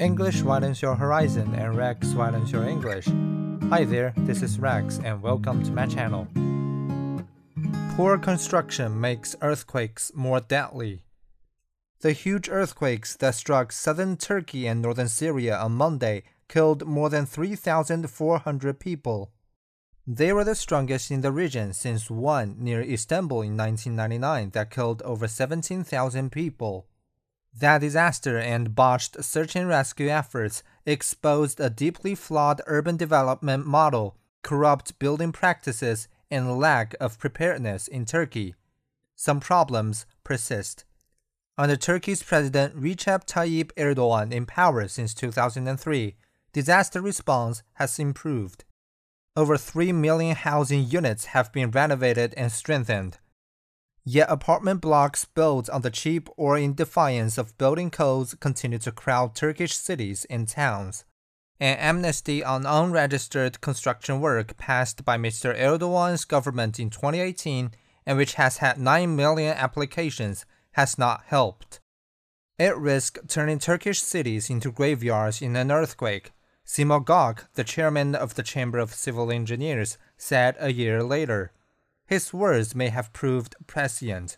English widens your horizon and Rex widens your English. Hi there, this is Rex and welcome to my channel. Poor construction makes earthquakes more deadly. The huge earthquakes that struck southern Turkey and northern Syria on Monday killed more than 3,400 people. They were the strongest in the region since one near Istanbul in 1999 that killed over 17,000 people. That disaster and botched search and rescue efforts exposed a deeply flawed urban development model, corrupt building practices, and lack of preparedness in Turkey. Some problems persist. Under Turkey's President Recep Tayyip Erdogan in power since 2003, disaster response has improved. Over 3 million housing units have been renovated and strengthened. Yet apartment blocks built on the cheap or in defiance of building codes continue to crowd Turkish cities and towns. An amnesty on unregistered construction work passed by Mr. Erdogan's government in 2018 and which has had 9 million applications has not helped. It risks turning Turkish cities into graveyards in an earthquake, Simo Gök, the chairman of the Chamber of Civil Engineers, said a year later. His words may have proved prescient.